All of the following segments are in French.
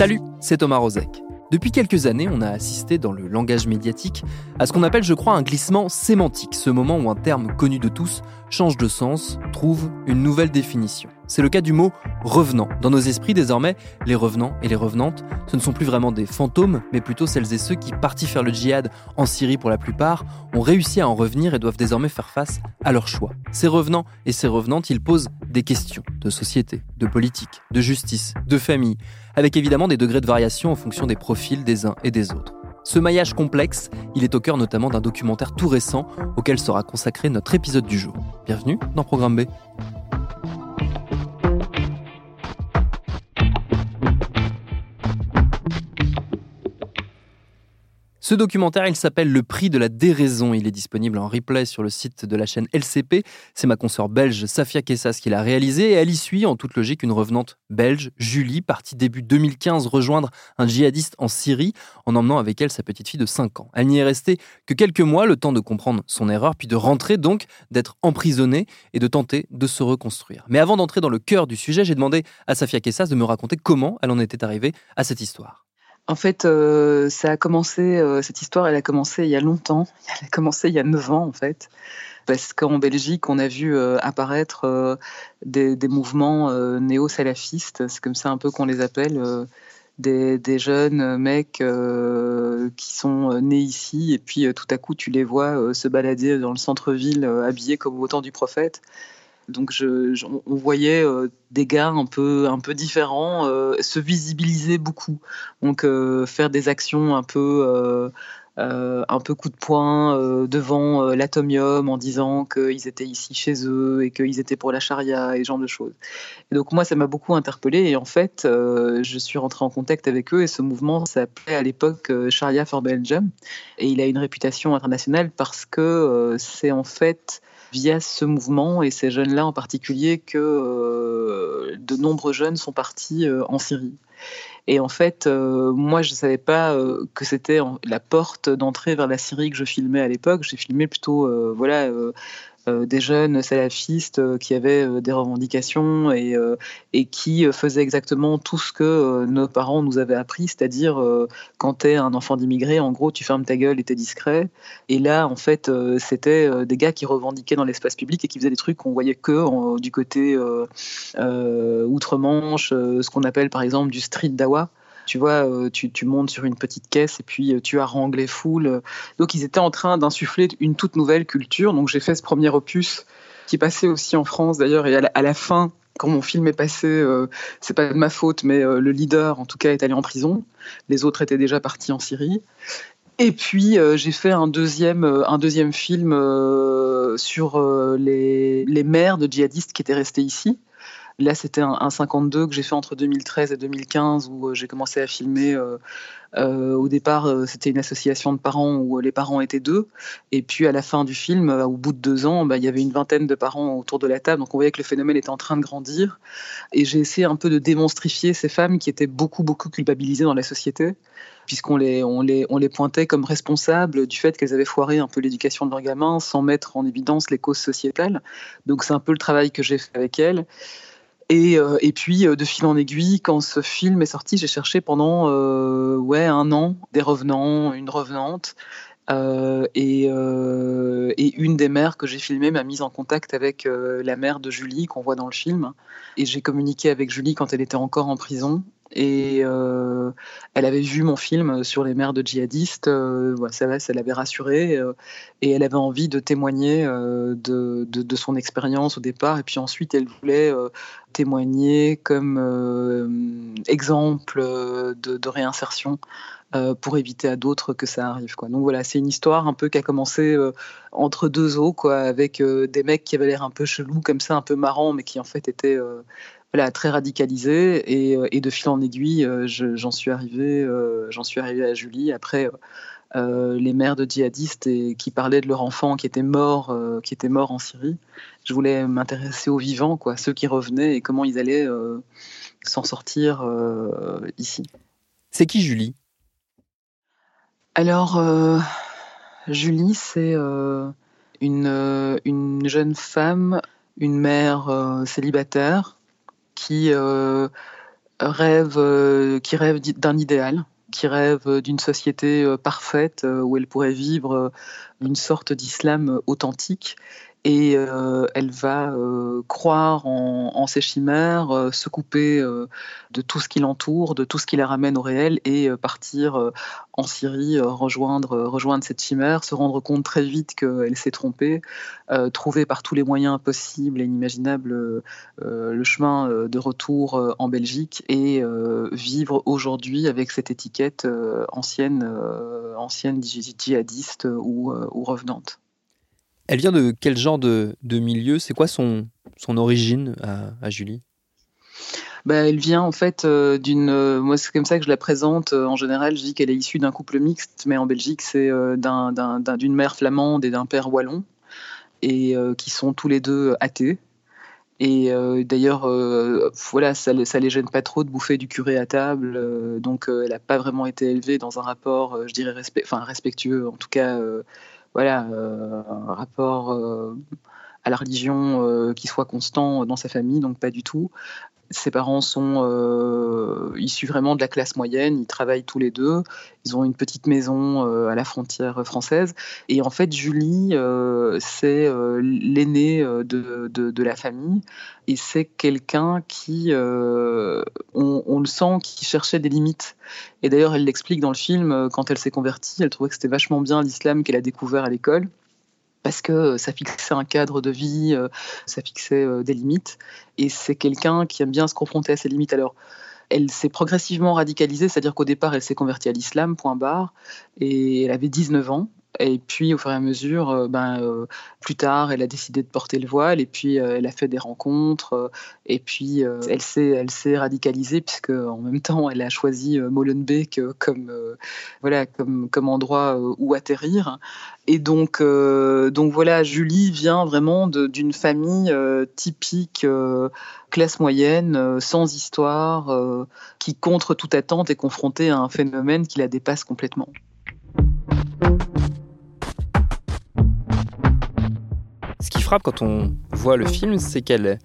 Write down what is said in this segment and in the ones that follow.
Salut, c'est Thomas Rozek. Depuis quelques années, on a assisté dans le langage médiatique à ce qu'on appelle, je crois, un glissement sémantique, ce moment où un terme connu de tous change de sens, trouve une nouvelle définition. C'est le cas du mot revenant. Dans nos esprits, désormais, les revenants et les revenantes, ce ne sont plus vraiment des fantômes, mais plutôt celles et ceux qui, partis faire le djihad en Syrie pour la plupart, ont réussi à en revenir et doivent désormais faire face à leur choix. Ces revenants et ces revenantes, ils posent des questions de société, de politique, de justice, de famille, avec évidemment des degrés de variation en fonction des profils des uns et des autres. Ce maillage complexe, il est au cœur notamment d'un documentaire tout récent auquel sera consacré notre épisode du jour. Bienvenue dans Programme B. Ce documentaire, il s'appelle Le prix de la déraison. Il est disponible en replay sur le site de la chaîne LCP. C'est ma consoeur belge Safia Kessas qui l'a réalisé et elle y suit en toute logique une revenante belge, Julie, partie début 2015 rejoindre un djihadiste en Syrie en emmenant avec elle sa petite fille de 5 ans. Elle n'y est restée que quelques mois, le temps de comprendre son erreur, puis de rentrer donc, d'être emprisonnée et de tenter de se reconstruire. Mais avant d'entrer dans le cœur du sujet, j'ai demandé à Safia Kessas de me raconter comment elle en était arrivée à cette histoire. En fait, euh, ça a commencé, euh, cette histoire, elle a commencé il y a longtemps. Elle a commencé il y a 9 ans, en fait. Parce qu'en Belgique, on a vu euh, apparaître des, mouvements néo-salafistes, c'est comme ça un peu qu'on les appelle, des, jeunes mecs qui sont nés ici, et puis tout à coup, tu les vois se balader dans le centre-ville habillés comme au temps du prophète. Donc on voyait euh, des gars un peu, un peu différents euh, se visibiliser beaucoup. Donc euh, faire des actions un peu, un peu coup de poing devant l'atomium en disant qu'ils étaient ici chez eux et qu'ils étaient pour la charia et ce genre de choses. Donc moi ça m'a beaucoup interpellé et en fait je suis rentrée en contact avec eux et ce mouvement s'appelait à l'époque Sharia for Belgium et il a une réputation internationale parce que c'est en fait via ce mouvement et ces jeunes-là en particulier que euh, de nombreux jeunes sont partis euh, en Syrie. Et en fait, euh, moi, je ne savais pas que c'était la porte d'entrée vers la Syrie que je filmais à l'époque. J'ai filmé plutôt, voilà, des jeunes salafistes euh, qui avaient euh, des revendications et, qui faisaient exactement tout ce que nos parents nous avaient appris, c'est-à-dire quand tu es un enfant d'immigré, en gros, tu fermes ta gueule et tu es discret. Et là, en fait, c'était des gars qui revendiquaient dans l'espace public et qui faisaient des trucs qu'on voyait que du côté outre-Manche, ce qu'on appelle par exemple du street dawa tu vois, euh, tu, montes sur une petite caisse et puis euh, tu harangues les foules. Donc ils étaient en train d'insuffler une toute nouvelle culture. Donc j'ai fait ce premier opus qui passait aussi en France d'ailleurs et à la, fin quand mon film est passé, euh, c'est pas de ma faute, mais le leader, en tout cas, est allé en prison. Les autres étaient déjà partis en Syrie. Et puis, j'ai fait un deuxième, un deuxième film sur les, les mères de djihadistes qui étaient restés ici. Là, c'était un, 52 que j'ai fait entre 2013 et 2015 où euh, j'ai commencé à filmer. Euh, euh, au départ, c'était une association de parents où les parents étaient deux. Et puis à la fin du film, au bout de deux ans, bah, il y avait une vingtaine de parents autour de la table. Donc on voyait que le phénomène était en train de grandir. Et j'ai essayé un peu de démonstrifier ces femmes qui étaient beaucoup, beaucoup culpabilisées dans la société puisqu'on les, on les, on les pointait comme responsables du fait qu'elles avaient foiré un peu l'éducation de leurs gamins sans mettre en évidence les causes sociétales. Donc c'est un peu le travail que j'ai fait avec elles. Euh, et, puis, euh, de fil en aiguille, quand ce film est sorti, j'ai cherché pendant euh, ouais, un an des revenants, une revenante. et, une des mères que j'ai filmées m'a mise en contact avec la mère de Julie qu'on voit dans le film. Et j'ai communiqué avec Julie quand elle était encore en prison. Et euh, elle avait vu mon film sur les mères de djihadistes, euh, ça, ça l'avait rassurée, euh, et elle avait envie de témoigner de, son expérience au départ, et puis ensuite elle voulait témoigner comme exemple de, réinsertion. pour éviter à d'autres que ça arrive. Donc voilà, c'est une histoire un peu qui a commencé entre deux eaux, quoi, avec des mecs qui avaient l'air un peu chelous comme ça, un peu marrants, mais qui en fait étaient voilà, très radicalisé. Et, euh, et, de fil en aiguille, euh, j'en suis, arrivé, euh, j'en suis arrivé à Julie. Après, les mères de djihadistes et, qui parlaient de leur enfant qui était mort, qui était mort en Syrie. Je voulais m'intéresser aux vivants, quoi, ceux qui revenaient et comment ils allaient s'en sortir ici. C'est qui Julie? Alors, Julie, c'est une, une jeune femme, une mère célibataire qui euh, rêve, euh, qui rêve d'un idéal, qui rêve d'une société euh, parfaite où elle pourrait vivre une sorte d'islam authentique et euh, elle va euh, croire en, en, ses chimères, euh, se couper de tout ce qui l'entoure, de tout ce qui la ramène au réel et partir en Syrie, rejoindre, cette chimère, se rendre compte très vite qu'elle s'est trompée, trouver par tous les moyens possibles et inimaginables le chemin de retour en Belgique et vivre aujourd'hui avec cette étiquette ancienne, ancienne djihadiste ou revenante. Elle vient de quel genre de, milieu? C'est quoi son, son origine à, Julie? Bah, elle vient en fait euh, d'une. Euh, moi, c'est comme ça que je la présente. Euh, en général, je dis qu'elle est issue d'un couple mixte, mais en Belgique, c'est d'une mère flamande et d'un père wallon, et qui sont tous les deux athées. Et d'ailleurs, voilà, ça, ça les gêne pas trop de bouffer du curé à table. donc, elle n'a pas vraiment été élevée dans un rapport, je dirais, respectueux, en tout cas voilà, euh, rapport euh, à la religion euh, qui soit constant dans sa famille, donc pas du tout. Ses parents sont issus vraiment de la classe moyenne, ils travaillent tous les deux, ils ont une petite maison à la frontière française. Et en fait, Julie, c'est l'aînée de, de, la famille, et c'est quelqu'un qui, on, on, le sent, qui cherchait des limites. Et d'ailleurs, elle l'explique dans le film, quand elle s'est convertie, elle trouvait que c'était vachement bien l'islam qu'elle a découvert à l'école parce que ça fixait un cadre de vie, euh, ça fixait euh, des limites. Et c'est quelqu'un qui aime bien se confronter à ses limites. Alors, elle s'est progressivement radicalisée, c'est-à-dire qu'au départ, elle s'est convertie à l'islam, point barre, et elle avait 19 ans. Et puis, au fur et à mesure, euh, ben, euh, plus tard, elle a décidé de porter le voile et puis euh, elle a fait des rencontres. et puis, elle s'est, elle s'est radicalisée puisque en même temps, elle a choisi Molenbeek comme, voilà, comme, comme endroit où atterrir. Et donc, donc voilà, Julie vient vraiment d'une famille typique classe moyenne, sans histoire, qui contre toute attente est confrontée à un phénomène qui la dépasse complètement. Quand on voit le film, c'est qu'elle,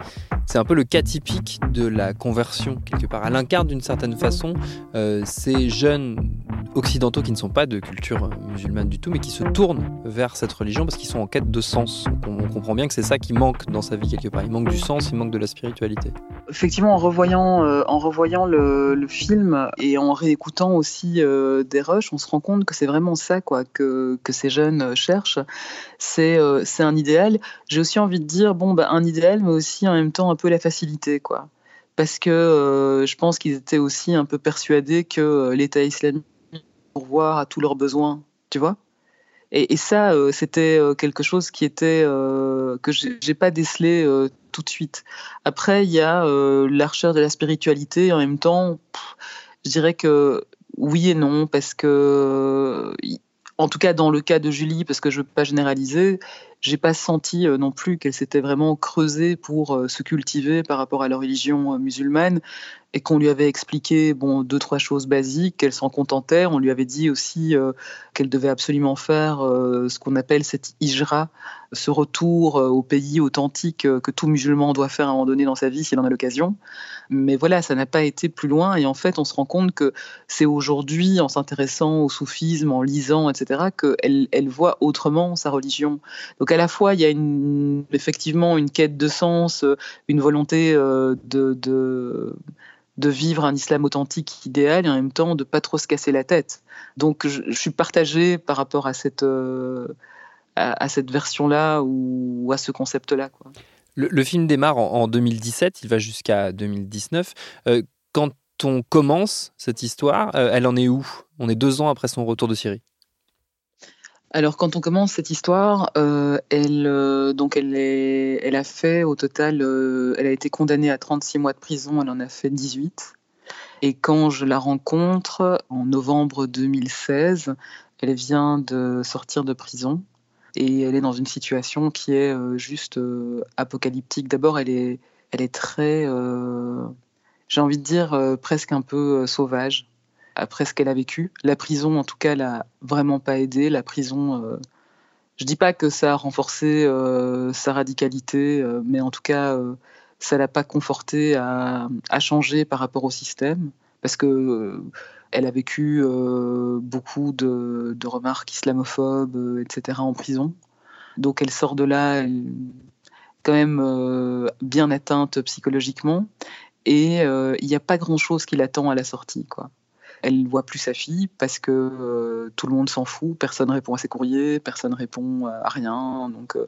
c'est un peu le cas typique de la conversion quelque part. Elle incarne d'une certaine façon euh, ces jeunes occidentaux qui ne sont pas de culture euh, musulmane du tout, mais qui se tournent vers cette religion parce qu'ils sont en quête de sens. On, comprend bien que c'est ça qui manque dans sa vie quelque part. Il manque du sens, il manque de la spiritualité. Effectivement, en revoyant, euh, en revoyant le, film et en réécoutant aussi des rushs, on se rend compte que c'est vraiment ça quoi, que, ces jeunes cherchent. C'est un idéal j'ai aussi envie de dire bon bah, un idéal mais aussi en même temps un peu la facilité quoi. Parce que euh, je pense qu'ils étaient aussi un peu persuadés que euh, l'État islamique pourvoir à tous leurs besoins tu vois. Et, ça euh, c'était quelque chose qui était que j'ai pas décelé tout de suite. Après il y a la de la spiritualité en même temps je dirais que oui et non parce que en tout cas dans le cas de Julie, parce que je ne veux pas généraliser, j'ai pas senti euh, non plus qu'elle s'était vraiment creusée pour euh, se cultiver par rapport à la religion euh, musulmane et qu'on lui avait expliqué bon deux trois choses basiques, qu'elle s'en contentait. On lui avait dit aussi qu'elle devait absolument faire ce qu'on appelle cette hijra, ce retour au pays authentique que tout musulman doit faire à un moment donné dans sa vie s'il en a l'occasion. Mais voilà, ça n'a pas été plus loin. Et en fait, on se rend compte que c'est aujourd'hui, en s'intéressant au soufisme, en lisant, etc., qu'elle elle voit autrement sa religion. Donc à la fois, il y a effectivement une quête de sens, une volonté euh, de, vivre un islam authentique idéal et en même temps de pas trop se casser la tête. Donc je, suis partagée par rapport à cette, euh, à, cette version-là ou, à ce concept-là. Le, film démarre en, 2017, il va jusqu'à 2019. Euh, quand on commence cette histoire, euh, elle en est où? On est deux ans après son retour de Syrie. Alors, quand on commence cette histoire, euh, elle, euh, donc elle, est, elle a fait au total, elle a été condamnée à 36 mois de prison, elle en a fait 18. Et quand je la rencontre, en novembre 2016, elle vient de sortir de prison et elle est dans une situation qui est juste apocalyptique. D'abord, elle est, très, j'ai envie de dire, presque un peu sauvage après ce qu'elle a vécu. La prison, en tout cas, l'a vraiment pas aidé. La prison, euh, je dis pas que ça a renforcé euh, sa radicalité, euh, mais en tout cas, ça l'a pas conforté à, changer par rapport au système, parce que elle a vécu beaucoup de, remarques islamophobes, etc. en prison. Donc elle sort de là quand même bien atteinte psychologiquement, et il n'y a pas grand-chose qui l'attend à la sortie, quoi elle ne voit plus sa fille parce que euh, tout le monde s'en fout, personne répond à ses courriers, personne répond à rien. Donc, euh,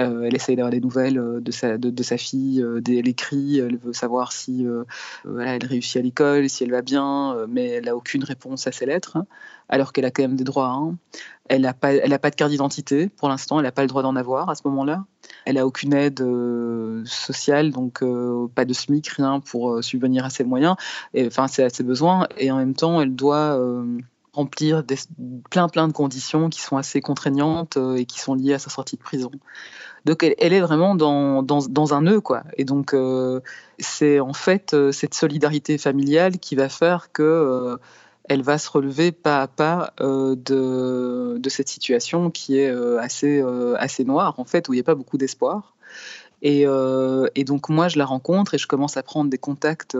euh, elle essaye d'avoir des nouvelles de sa, de, sa fille, elle écrit, elle veut savoir si elle réussit à l'école, si elle va bien, mais elle n'a aucune réponse à ses lettres, hein, alors qu'elle a quand même des droits. Hein. Elle n'a pas, pas de carte d'identité pour l'instant, elle n'a pas le droit d'en avoir à ce moment-là. Elle a aucune aide euh, sociale, donc euh, pas de SMIC, rien pour euh, subvenir à ses moyens, et, enfin à ses besoins. Et en même temps, elle doit remplir des, plein plein de conditions qui sont assez contraignantes et qui sont liées à sa sortie de prison. Donc elle, elle est vraiment dans, dans, dans, un nœud, quoi. Et donc c'est en fait cette solidarité familiale qui va faire que elle va se relever pas à pas euh, de, cette situation qui est euh, assez, euh, assez noire, en fait, où il n'y a pas beaucoup d'espoir. Et, et, donc moi, je la rencontre et je commence à prendre des contacts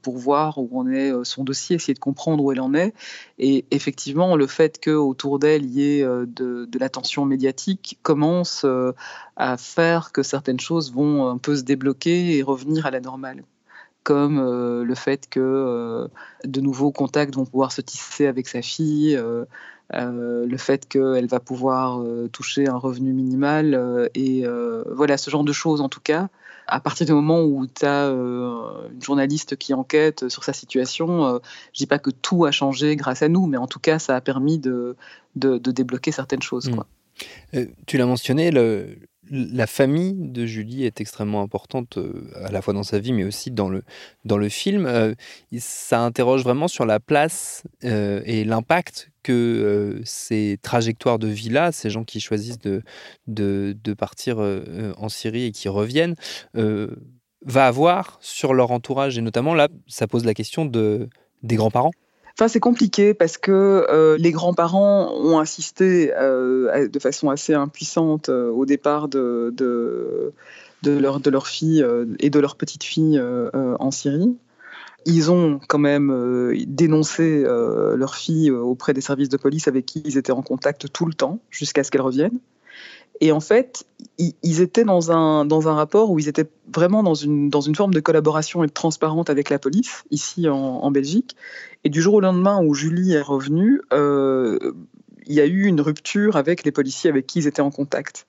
pour voir où en est son dossier, essayer de comprendre où elle en est. Et effectivement, le fait qu'autour d'elle, il y ait de, de l'attention médiatique commence à faire que certaines choses vont un peu se débloquer et revenir à la normale comme euh, le fait que euh, de nouveaux contacts vont pouvoir se tisser avec sa fille, euh, le fait qu'elle va pouvoir toucher un revenu minimal, et voilà, ce genre de choses en tout cas. À partir du moment où tu as une journaliste qui enquête sur sa situation, je ne dis pas que tout a changé grâce à nous, mais en tout cas, ça a permis de, de, débloquer certaines choses. Quoi. Mmh. tu l'as mentionné, le, la famille de Julie est extrêmement importante euh, à la fois dans sa vie mais aussi dans le, dans le film. Euh, ça interroge vraiment sur la place euh, et l'impact que ces trajectoires de vie-là, ces gens qui choisissent de, de, partir en Syrie et qui reviennent, va avoir sur leur entourage. Et notamment là, ça pose la question de, des grands-parents. Enfin, c'est compliqué parce que euh, les grands-parents ont assisté euh, de façon assez impuissante euh, au départ de, de, leur, de leur fille et de leur petite fille en Syrie. Ils ont quand même dénoncé leur fille auprès des services de police avec qui ils étaient en contact tout le temps jusqu'à ce qu'elle revienne. Et en fait, ils étaient dans un, dans un rapport où ils étaient vraiment dans une, dans une forme de collaboration et de transparente avec la police, ici en, Belgique. Et du jour au lendemain où Julie est revenue, euh, il y a eu une rupture avec les policiers avec qui ils étaient en contact.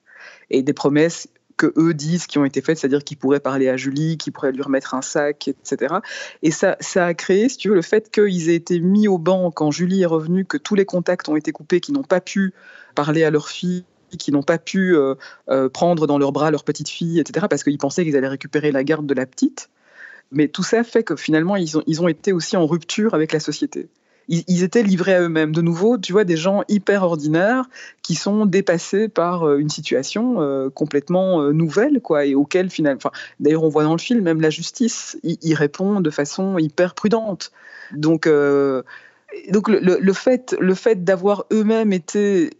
Et des promesses que eux disent qui ont été faites, c'est-à-dire qu'ils pourraient parler à Julie, qu'ils pourraient lui remettre un sac, etc. Et ça, ça a créé, si tu veux, le fait qu'ils aient été mis au banc quand Julie est revenue, que tous les contacts ont été coupés, qu'ils n'ont pas pu parler à leur fille qui n'ont pas pu euh, euh, prendre dans leurs bras leur petite fille, etc., parce qu'ils pensaient qu'ils allaient récupérer la garde de la petite. Mais tout ça fait que finalement, ils ont, ils ont été aussi en rupture avec la société. Ils, étaient livrés à eux-mêmes. De nouveau, tu vois, des gens hyper ordinaires qui sont dépassés par euh, une situation complètement nouvelle, quoi, et auquel finalement, d'ailleurs, on voit dans le film, même la justice y, répond de façon hyper prudente. Donc, donc le, le, fait, le fait d'avoir eux-mêmes été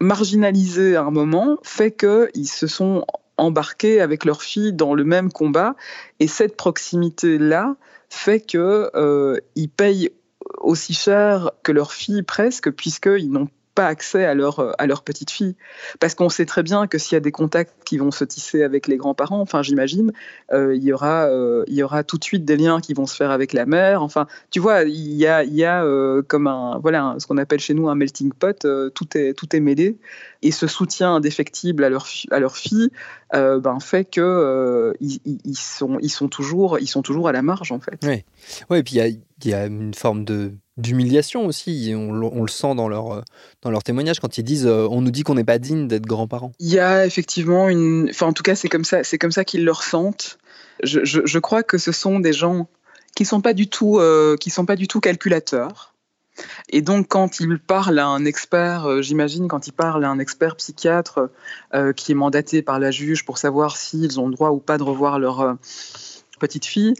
marginalisés à un moment fait qu'ils se sont embarqués avec leur fille dans le même combat. Et cette proximité-là fait qu'ils euh, payent aussi cher que leur fille presque puisqu'ils n'ont pas accès à leur, à leur petite fille. Parce qu'on sait très bien que s'il y a des contacts qui vont se tisser avec les grands-parents, enfin j'imagine, euh, il, y aura, euh, il y aura tout de suite des liens qui vont se faire avec la mère. Enfin, tu vois, il y a, il y a euh, comme un, voilà, ce qu'on appelle chez nous un melting pot, tout, est, tout est mêlé. Et ce soutien indéfectible à leur, à leur fille ben, fait que ils, ils, sont, ils, sont toujours, ils sont toujours à la marge, en fait. Oui, ouais, et puis il y a, y a une forme de d'humiliation aussi. On, le sent dans leur, dans leur témoignage quand ils disent on nous dit qu'on n'est pas digne d'être grands-parents. Il y a effectivement une. Enfin, en tout cas, c'est comme ça, c'est comme ça qu'ils le ressentent. Je, je, crois que ce sont des gens qui sont euh, sont pas du tout calculateurs. Et donc, quand ils parlent à un expert, euh, j'imagine, quand ils parlent à un expert psychiatre euh, qui est mandaté par la juge pour savoir s'ils ont le droit ou pas de revoir leur petite fille,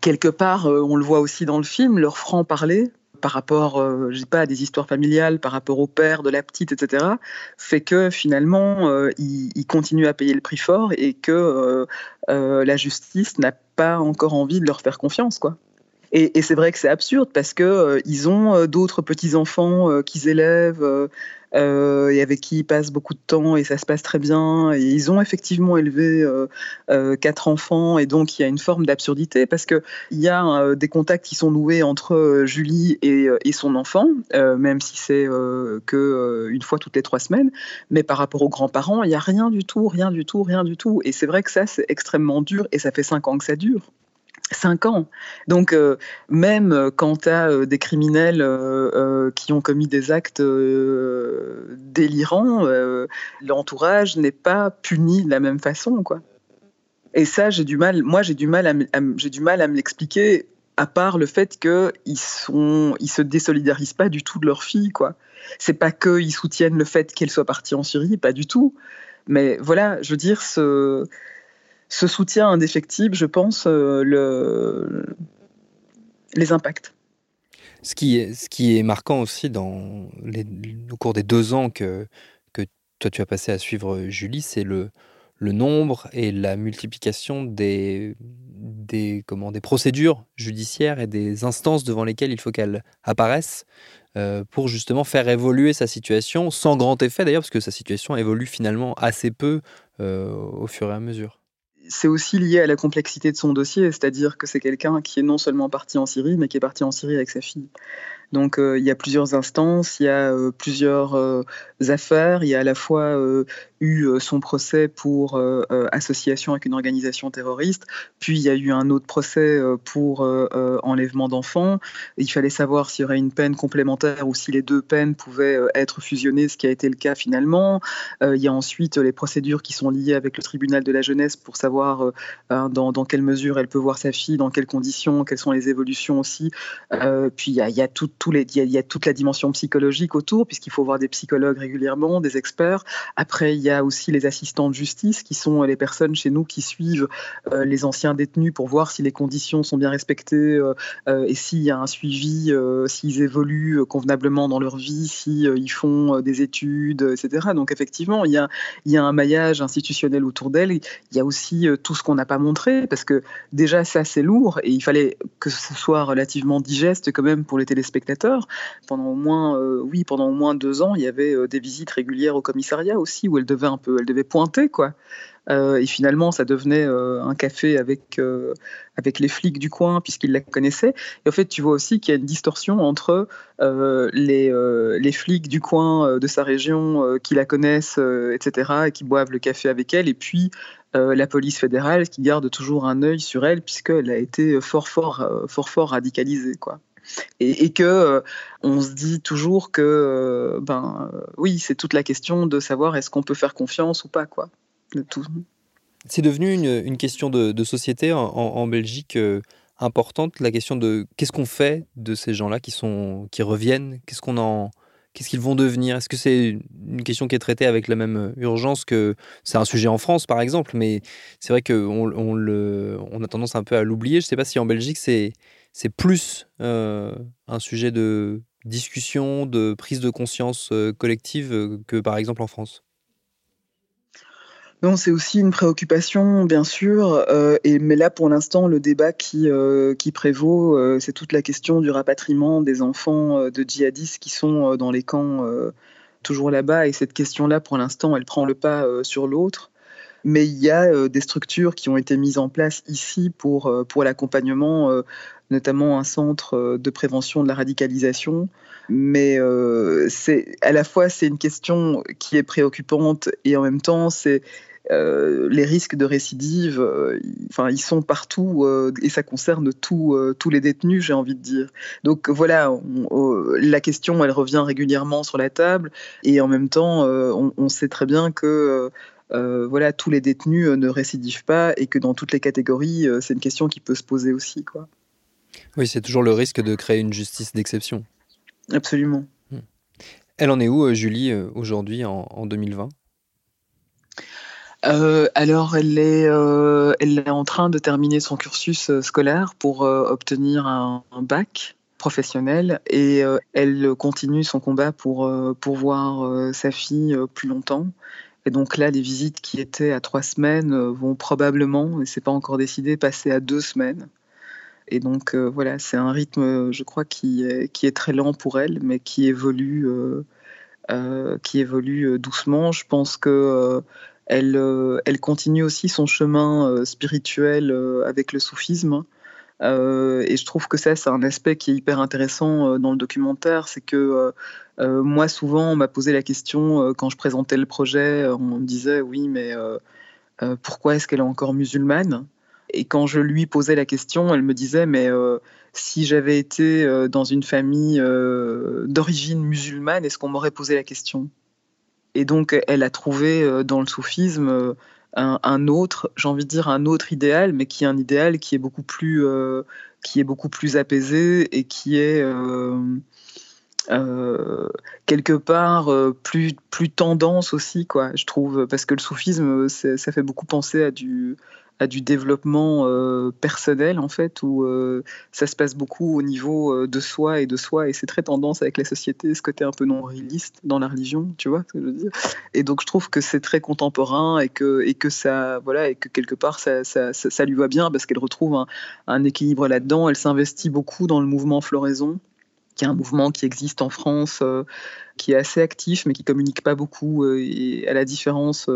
quelque part, on le voit aussi dans le film, leur franc-parler, par rapport, euh, je pas, à des histoires familiales, par rapport au père de la petite, etc., fait que finalement, euh, ils, continuent à payer le prix fort et que euh, la justice n'a pas encore envie de leur faire confiance, quoi. Et, c'est vrai que c'est absurde parce que ils ont d'autres petits enfants qu'ils élèvent et avec qui ils passent beaucoup de temps et ça se passe très bien. Et ils ont effectivement élevé euh, euh, quatre enfants et donc il y a une forme d'absurdité parce qu'il y a des contacts qui sont noués entre Julie et, et son enfant, même si c'est que une fois toutes les trois semaines. Mais par rapport aux grands-parents, il n'y a rien du tout, rien du tout, rien du tout. Et c'est vrai que ça, c'est extrêmement dur et ça fait cinq ans que ça dure. 5 ans. Donc, euh, même euh, quand tu as euh, des criminels euh, qui ont commis des actes délirants, l'entourage n'est pas puni de la même façon. Quoi. Et ça, j'ai du mal, moi, j'ai du mal à, j'ai du mal à me l'expliquer, à part le fait qu'ils sont, ils se désolidarisent pas du tout de leur fille. quoi. C'est pas qu'ils soutiennent le fait qu'elle soit partie en Syrie, pas du tout. Mais voilà, je veux dire, ce ce soutien indéfectible, je pense, euh, le, les impacts. Ce qui, est, marquant aussi dans les, au cours des deux ans que, toi tu as passé à suivre Julie, c'est le, nombre et la multiplication des procédures judiciaires et des instances devant lesquelles il faut qu'elle apparaisse euh, pour justement faire évoluer sa situation, sans grand effet d'ailleurs, parce que sa situation évolue finalement assez peu euh, au fur et à mesure c'est aussi lié à la complexité de son dossier, c'est-à-dire que c'est quelqu'un qui est non seulement parti en Syrie, mais qui est parti en Syrie avec sa fille. Donc euh, il y a plusieurs instances, il y a euh, plusieurs euh, affaires, il y a à la fois eu euh, son procès pour euh, association avec une organisation terroriste, puis il y a eu un autre procès pour enlèvement d'enfants. Il fallait savoir s'il y aurait une peine complémentaire ou si les deux peines pouvaient être fusionnées, ce qui a été le cas finalement. il y a ensuite les procédures qui sont liées avec le tribunal de la jeunesse pour savoir dans, dans, quelle mesure elle peut voir sa fille, dans quelles conditions, quelles sont les évolutions aussi. puis il y a, il y les, il y a toute la dimension psychologique autour, puisqu'il faut voir des psychologues régulièrement, des experts. Après, il y a aussi les assistants de justice, qui sont les personnes chez nous qui suivent euh, les anciens détenus pour voir si les conditions sont bien respectées euh, euh, et s'il y a un suivi, euh, s'ils évoluent convenablement dans leur vie, s'ils si, ils font des études, etc. Donc effectivement, il y a, y a un maillage institutionnel autour d'elle. Il y a aussi tout ce qu'on n'a pas montré, parce que déjà ça c'est lourd et il fallait que ce soit relativement digeste quand même pour les téléspectateurs pendant au moins, oui, pendant au moins deux ans, il y avait des visites régulières au commissariat aussi, où elle devait un peu, elle devait pointer, quoi. Euh, et finalement, ça devenait euh, un café avec, euh, avec les flics du coin, puisqu'ils la connaissaient. Et en fait, tu vois aussi qu'il y a une distorsion entre les, les flics du coin de sa région qui la connaissent, etc., et qui boivent le café avec elle, et puis la police fédérale qui garde toujours un œil sur elle, puisqu'elle a été fort, fort, fort, fort radicalisée, quoi. Et, et, que euh, on se dit toujours que euh, ben euh, oui c'est toute la question de savoir est-ce qu'on peut faire confiance ou pas quoi c'est devenu une, question de, société en, Belgique importante la question de qu'est-ce qu'on fait de ces gens là qui sont qui reviennent? Qu'est-ce qu'on en qu'est-ce qu'ils vont devenir? Est-ce que c'est une question qui est traitée avec la même urgence que c'est un sujet en France par exemple mais c'est vrai qu'on on on a tendance un peu à l'oublier. Je sais pas si en Belgique c'est c'est plus euh, un sujet de discussion, de prise de conscience euh, collective euh, que par exemple en France. Non, c'est aussi une préoccupation, bien sûr, et, mais là, pour l'instant, le débat qui, prévaut, c'est toute la question du rapatriement des enfants de djihadistes qui sont dans les camps toujours là-bas et cette question-là, pour l'instant, elle prend le pas sur l'autre. Mais il y a des structures qui ont été mises en place ici pour l'accompagnement, notamment un centre de prévention de la radicalisation. Mais c'est à la fois c'est une question qui est préoccupante et en même temps c'est euh, les risques de récidive, euh, ils sont partout euh, et ça concerne tous les détenus, j'ai envie de dire. Donc voilà, la question, elle revient régulièrement sur la table et en même temps, on, sait très bien que voilà, tous les détenus ne récidivent pas et que dans toutes les catégories, c'est une question qui peut se poser aussi. Quoi. Oui, c'est toujours le risque de créer une justice d'exception. Absolument. Elle en est où, Julie, aujourd'hui, en 2020 euh, alors, elle est, euh, elle est en train de terminer son cursus euh, scolaire pour obtenir un, bac professionnel et elle continue son combat pour, pour voir sa fille plus longtemps. Et donc là, les visites qui étaient à trois semaines vont probablement, et c'est pas encore décidé, passer à deux semaines. Et donc voilà, c'est un rythme, je crois, qui est, qui est très lent pour elle, mais qui évolue, qui évolue doucement. Je pense que euh, elle, continue aussi son chemin euh, spirituel euh, avec le soufisme. et je trouve que ça, c'est un aspect qui est hyper intéressant dans le documentaire. C'est que moi, souvent, on m'a posé la question quand je présentais le projet. On me disait Oui, mais pourquoi est-ce qu'elle est encore musulmane? Et quand je lui posais la question, elle me disait Mais si j'avais été dans une famille d'origine musulmane, est-ce qu'on m'aurait posé la question? Et donc, elle a trouvé euh, dans le soufisme euh, un, autre, j'ai envie de dire un autre idéal, mais qui est un idéal qui est beaucoup plus, euh, qui est beaucoup plus apaisé et qui est quelque part plus, plus tendance aussi, quoi, je trouve, parce que le soufisme, ça fait beaucoup penser à du, du développement euh, personnel en fait où euh, ça se passe beaucoup au niveau euh, de soi et de soi et c'est très tendance avec la société ce côté un peu non réaliste dans la religion tu vois ce que je veux dire et donc je trouve que c'est très contemporain et que et que ça voilà et que quelque part ça, ça, ça, lui va bien parce qu'elle retrouve un, un équilibre là-dedans elle s'investit beaucoup dans le mouvement floraison qui est un mouvement qui existe en France, qui est assez actif, mais qui communique pas beaucoup. et à la différence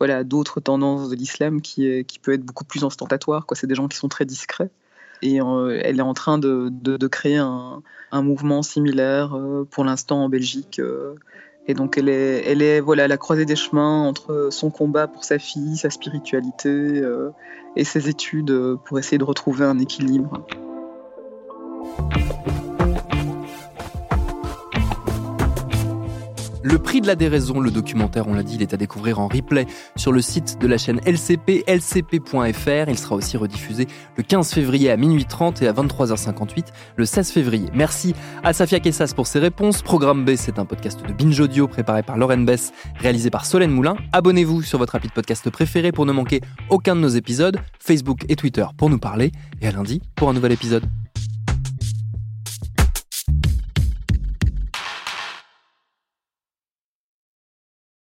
voilà, d'autres tendances de l'islam qui, qui peut être beaucoup plus ostentatoire. C'est des gens qui sont très discrets. Et euh, elle est en train de, de, créer un, un, mouvement similaire euh, pour l'instant en Belgique. Euh. et donc elle est, elle est voilà, à la croisée des chemins entre son combat pour sa fille, sa spiritualité et ses études pour essayer de retrouver un équilibre. Le prix de la déraison, le documentaire, on l'a dit, il est à découvrir en replay sur le site de la chaîne LCP, lcp.fr. Il sera aussi rediffusé le 15 février à minuit 30 et à 23h58 le 16 février. Merci à Safia Kessas pour ses réponses. Programme B, c'est un podcast de Binge Audio préparé par Lauren Bess, réalisé par Solène Moulin. Abonnez-vous sur votre appli podcast préféré pour ne manquer aucun de nos épisodes. Facebook et Twitter pour nous parler. Et à lundi pour un nouvel épisode.